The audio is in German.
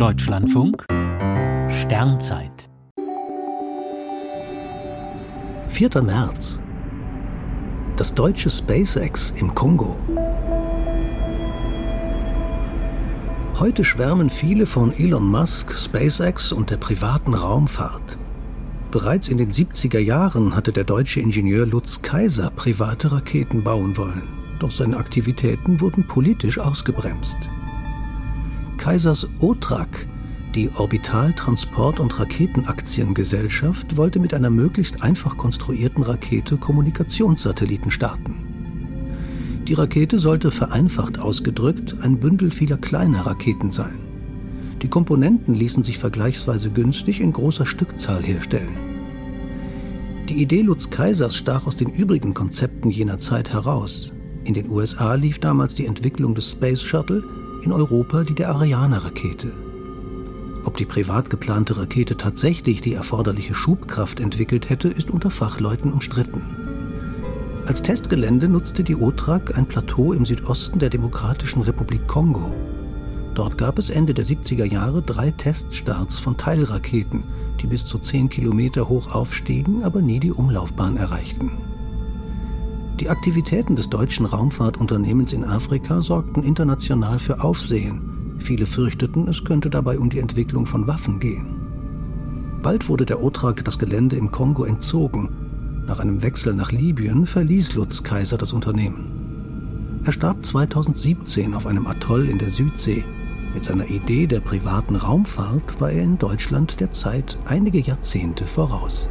Deutschlandfunk Sternzeit 4. März Das deutsche SpaceX im Kongo. Heute schwärmen viele von Elon Musk, SpaceX und der privaten Raumfahrt. Bereits in den 70er Jahren hatte der deutsche Ingenieur Lutz Kaiser private Raketen bauen wollen, doch seine Aktivitäten wurden politisch ausgebremst. Kaisers OTRAC, die Orbital Transport- und Raketenaktiengesellschaft, wollte mit einer möglichst einfach konstruierten Rakete Kommunikationssatelliten starten. Die Rakete sollte vereinfacht ausgedrückt ein Bündel vieler kleiner Raketen sein. Die Komponenten ließen sich vergleichsweise günstig in großer Stückzahl herstellen. Die Idee Lutz Kaisers stach aus den übrigen Konzepten jener Zeit heraus. In den USA lief damals die Entwicklung des Space Shuttle, in Europa die der Ariane-Rakete. Ob die privat geplante Rakete tatsächlich die erforderliche Schubkraft entwickelt hätte, ist unter Fachleuten umstritten. Als Testgelände nutzte die OTRAC ein Plateau im Südosten der Demokratischen Republik Kongo. Dort gab es Ende der 70er Jahre drei Teststarts von Teilraketen, die bis zu 10 Kilometer hoch aufstiegen, aber nie die Umlaufbahn erreichten. Die Aktivitäten des deutschen Raumfahrtunternehmens in Afrika sorgten international für Aufsehen. Viele fürchteten, es könnte dabei um die Entwicklung von Waffen gehen. Bald wurde der Otrak das Gelände im Kongo entzogen. Nach einem Wechsel nach Libyen verließ Lutz Kaiser das Unternehmen. Er starb 2017 auf einem Atoll in der Südsee mit seiner Idee der privaten Raumfahrt war er in Deutschland der Zeit einige Jahrzehnte voraus.